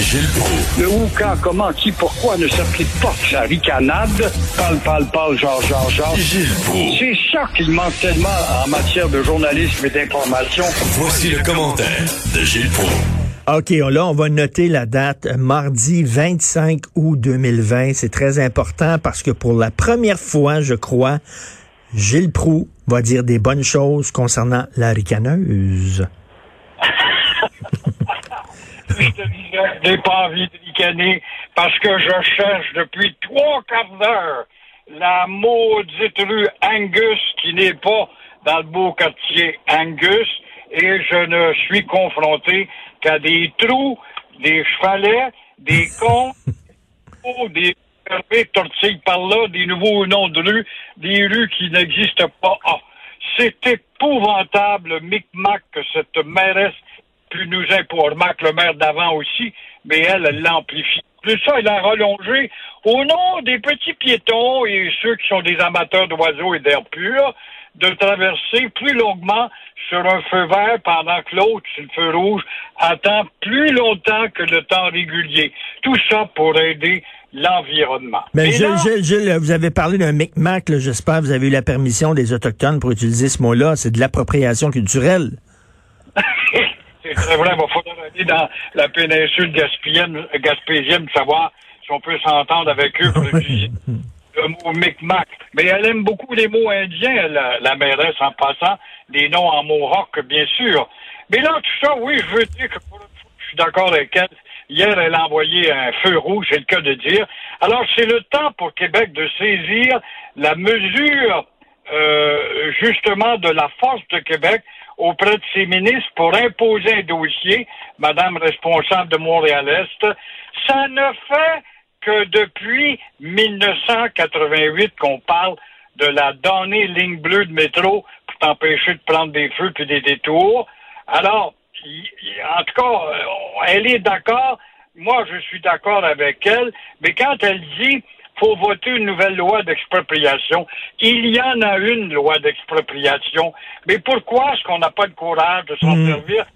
Gilles Proulx. Le où, quand, comment, qui, pourquoi ne s'applique pas? Sa ricanade. Parle, parle, parle, genre, genre, genre. Gilles Proulx. C'est ça qu'il manque tellement en matière de journalisme et d'information. Voici le commentaire de Gilles Proulx. OK, là, on va noter la date mardi 25 août 2020. C'est très important parce que pour la première fois, je crois, Gilles Proux va dire des bonnes choses concernant la ricaneuse. Je n'ai pas envie de ricaner parce que je cherche depuis trois quarts d'heure la maudite rue Angus qui n'est pas dans le beau quartier Angus et je ne suis confronté qu'à des trous, des chevalets, des cons, des tortilles par là, des nouveaux noms de rues, des rues qui n'existent pas. Ah, c'est épouvantable le micmac que cette mairesse puis nous imposer. Remarque le maire d'avant aussi, mais elle, l'amplifie. Plus ça, elle a rallongé au nom des petits piétons et ceux qui sont des amateurs d'oiseaux et d'air pur de traverser plus longuement sur un feu vert pendant que l'autre, sur le feu rouge, attend plus longtemps que le temps régulier. Tout ça pour aider l'environnement. Mais Gilles, là- Gilles, Gilles, vous avez parlé d'un micmac, j'espère vous avez eu la permission des Autochtones pour utiliser ce mot-là. C'est de l'appropriation culturelle. Vrai, il va falloir aller dans la péninsule gaspésienne, gaspésienne pour savoir si on peut s'entendre avec eux pour utiliser le mot Micmac. Mais elle aime beaucoup les mots indiens, la, la mairesse, en passant, des noms en rock, bien sûr. Mais là, tout ça, oui, je veux dire que pour une fois, je suis d'accord avec elle. Hier, elle a envoyé un feu rouge, c'est le cas de dire. Alors, c'est le temps pour Québec de saisir la mesure, euh, justement, de la force de Québec auprès de ses ministres pour imposer un dossier, Madame responsable de Montréal-Est. Ça ne fait que depuis 1988 qu'on parle de la donnée ligne bleue de métro pour t'empêcher de prendre des feux puis des détours. Alors, en tout cas, euh, elle est d'accord. Moi, je suis d'accord avec elle. Mais quand elle dit faut voter une nouvelle loi d'expropriation, il y en a une loi d'expropriation. Mais pourquoi est-ce qu'on n'a pas le courage de s'en servir?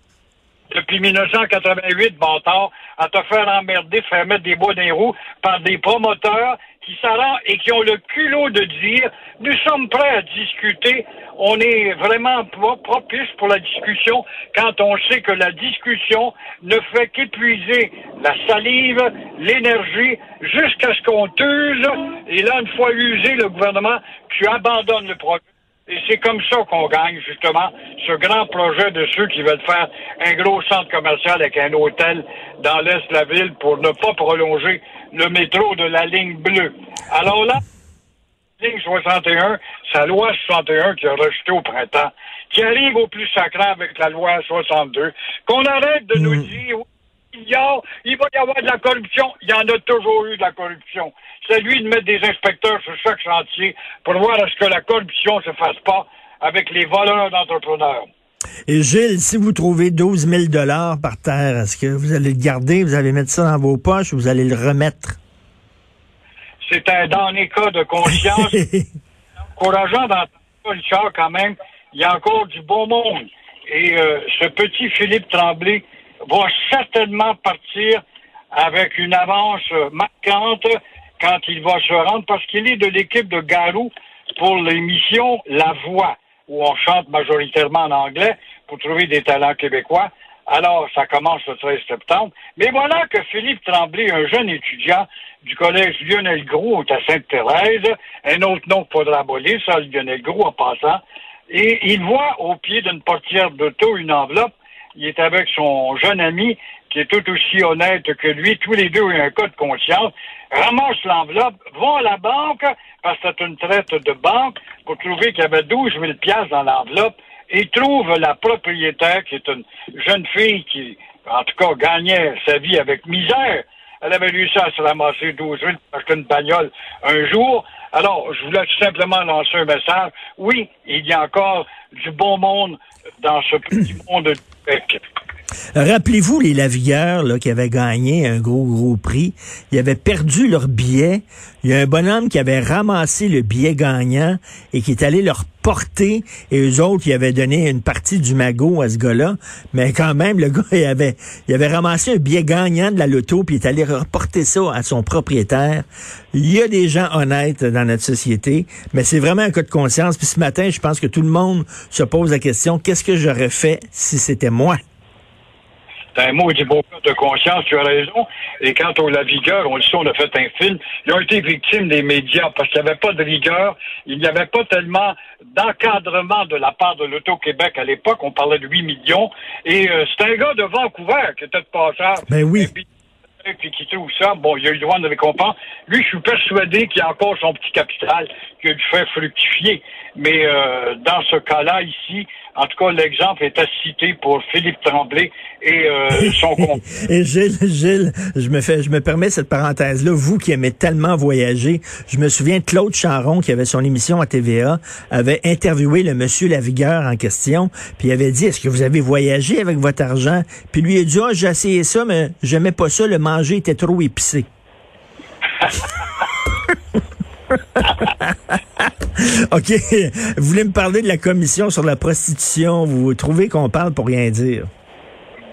Depuis 1988, bâtard, à te faire emmerder, faire mettre des bois dans les roues par des promoteurs qui s'arrangent et qui ont le culot de dire nous sommes prêts à discuter. On est vraiment pro- propice pour la discussion quand on sait que la discussion ne fait qu'épuiser la salive, l'énergie, jusqu'à ce qu'on t'use. Et là, une fois usé, le gouvernement, tu abandonnes le projet. Et c'est comme ça qu'on gagne, justement, ce grand projet de ceux qui veulent faire un gros centre commercial avec un hôtel dans l'est de la ville pour ne pas prolonger le métro de la ligne bleue. Alors là, ligne 61, c'est la loi 61 qui a rejeté au printemps, qui arrive au plus sacré avec la loi 62, qu'on arrête de nous dire il va y avoir de la corruption. Il y en a toujours eu de la corruption. C'est lui de mettre des inspecteurs sur chaque chantier pour voir à ce que la corruption se fasse pas avec les voleurs d'entrepreneurs. Et Gilles, si vous trouvez 12 000 dollars par terre, est-ce que vous allez le garder, vous allez mettre ça dans vos poches ou vous allez le remettre? C'est un dernier cas de conscience encourageant dans Richard quand même. Il y a encore du bon monde. Et euh, ce petit Philippe Tremblay va certainement partir avec une avance marquante quand il va se rendre, parce qu'il est de l'équipe de Garou pour l'émission La Voix, où on chante majoritairement en anglais pour trouver des talents québécois. Alors, ça commence le 13 septembre. Mais voilà que Philippe Tremblay, un jeune étudiant du collège Lionel Gros à Sainte-Thérèse, un autre nom qu'il faudra abolir, ça, Lionel Gros en passant, et il voit au pied d'une portière d'auto une enveloppe. Il est avec son jeune ami, qui est tout aussi honnête que lui. Tous les deux ont un cas de conscience. Ramassent l'enveloppe, vont à la banque, parce que c'est une traite de banque, pour trouver qu'il y avait 12 000 piastres dans l'enveloppe, et trouvent la propriétaire, qui est une jeune fille qui, en tout cas, gagnait sa vie avec misère. Elle avait réussi à se ramasser 12 000 pour acheter une bagnole un jour. Alors, je voulais tout simplement lancer un message. Oui, il y a encore du bon monde dans ce petit monde de Québec. Rappelez-vous les lavilleurs là, qui avaient gagné un gros, gros prix. Ils avaient perdu leur billet. Il y a un bonhomme qui avait ramassé le billet gagnant et qui est allé leur porter. Et eux autres, ils avaient donné une partie du magot à ce gars-là. Mais quand même, le gars, il avait, il avait ramassé un billet gagnant de la loto puis il est allé reporter ça à son propriétaire. Il y a des gens honnêtes dans notre société, mais c'est vraiment un cas de conscience. Puis ce matin, je pense que tout le monde se pose la question, qu'est-ce que j'aurais fait si c'était moi? C'est un mot du beau de conscience, tu as raison. Et quant au la vigueur, on le sait, on a fait un film. Ils ont été victimes des médias parce qu'il n'y avait pas de rigueur. Il n'y avait pas tellement d'encadrement de la part de l'Auto-Québec à l'époque. On parlait de 8 millions. Et euh, c'est un gars de Vancouver qui était de passage. Ben oui. puis qui trouve ça, bon, il a eu droit de récompense. Lui, je suis persuadé qu'il a encore son petit capital qui a dû faire fructifier. Mais euh, dans ce cas-là, ici, en tout cas, l'exemple est à citer pour Philippe Tremblay et euh, son compte. et Gilles, Gilles, je me fais, je me permets cette parenthèse-là. Vous qui aimez tellement voyager, je me souviens Claude Charon, qui avait son émission à TVA, avait interviewé le monsieur Lavigueur en question, puis il avait dit, est-ce que vous avez voyagé avec votre argent? Puis lui, il a dit, ah, j'ai essayé ça, mais j'aimais pas ça, le manger était trop épicé. OK. Vous voulez me parler de la commission sur la prostitution. Vous trouvez qu'on parle pour rien dire?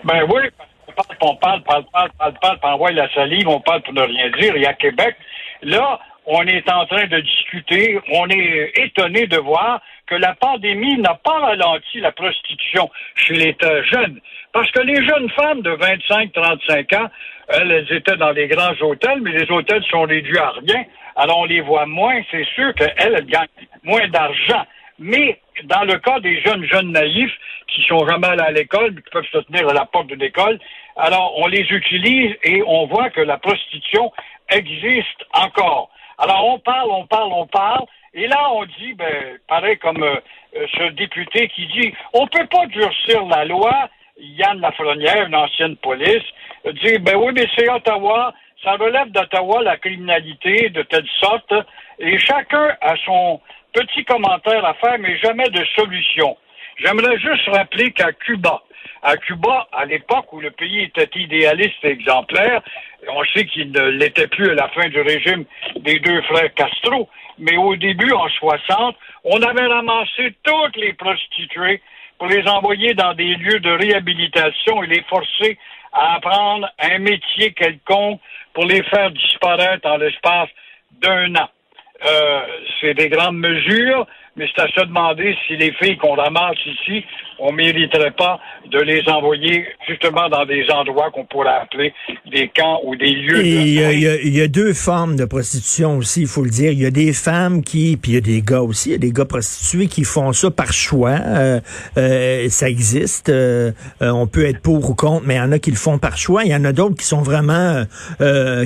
Ben oui, on parle, on parle, parle, parle, parle, parle, on envoie la salive, on parle pour ne rien dire. Et à Québec, là, on est en train de discuter, on est étonné de voir que la pandémie n'a pas ralenti la prostitution chez les jeunes. Parce que les jeunes femmes de 25-35 ans, elles, elles étaient dans les grands hôtels, mais les hôtels sont réduits à rien alors on les voit moins, c'est sûr qu'elles elles gagnent moins d'argent. Mais dans le cas des jeunes jeunes naïfs qui sont jamais allés à l'école, qui peuvent se tenir à la porte de l'école, alors on les utilise et on voit que la prostitution existe encore. Alors on parle, on parle, on parle, et là on dit, ben, pareil comme euh, euh, ce député qui dit, on peut pas durcir la loi. Yann Lafrenière, une ancienne police, dit, ben oui, mais c'est Ottawa, ça relève d'Ottawa la criminalité de telle sorte, et chacun a son petit commentaire à faire, mais jamais de solution. J'aimerais juste rappeler qu'à Cuba, à Cuba, à l'époque où le pays était idéaliste et exemplaire, on sait qu'il ne l'était plus à la fin du régime des deux frères Castro, mais au début, en 60, on avait ramassé toutes les prostituées pour les envoyer dans des lieux de réhabilitation et les forcer à apprendre un métier quelconque pour les faire disparaître en l'espace d'un an. Euh, c'est des grandes mesures, mais c'est à se demander si les filles qu'on ramasse ici, on mériterait pas de les envoyer justement dans des endroits qu'on pourrait appeler des camps ou des lieux. il y, a deux formes de prostitution aussi, il faut le dire. Il y a des femmes qui, puis il y a des gars aussi, il y a des gars prostitués qui font ça par choix. Euh, euh, ça existe. Euh, on peut être pour ou contre, mais il y en a qui le font par choix. Il y en a d'autres qui sont vraiment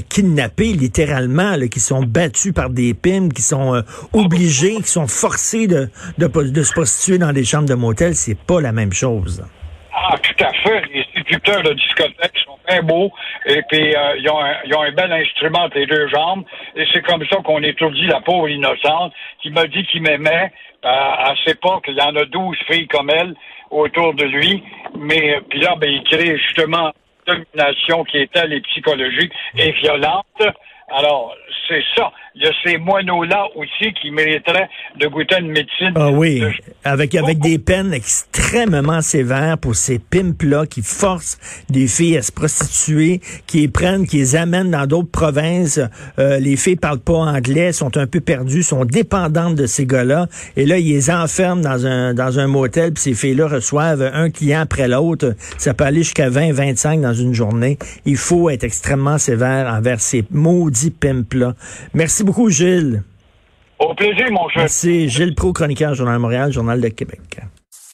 kidnappés, littéralement, qui sont battus par des pimes, qui sont obligés, qui sont forcés de, se prostituer dans des chambres de motel, c'est pas la même chose. Ah, tout à fait. Les séducteurs de discothèque sont bien beaux et puis euh, ils, ont un, ils, ont un, bel instrument entre les deux jambes. Et c'est comme ça qu'on étourdit la pauvre innocente qui m'a dit qu'il m'aimait. Euh, à cette époque, il y en a douze filles comme elle autour de lui. Mais puis là, ben, il crée justement une domination qui est telle et psychologique et violente. Alors, c'est ça. Il y a ces moineaux-là aussi qui mériteraient de goûter une médecine. Ah oui, avec, avec des peines extrêmement sévères pour ces pimps-là qui forcent des filles à se prostituer, qui les prennent, qui les amènent dans d'autres provinces. Euh, les filles parlent pas anglais, sont un peu perdues, sont dépendantes de ces gars-là. Et là, ils les enferment dans un, dans un motel, puis ces filles-là reçoivent un client après l'autre. Ça peut aller jusqu'à 20, 25 dans une journée. Il faut être extrêmement sévère envers ces maudits Merci beaucoup, Gilles. Au plaisir, mon cher. Merci. Gilles Pro, chroniqueur, Journal de Montréal, Journal de Québec.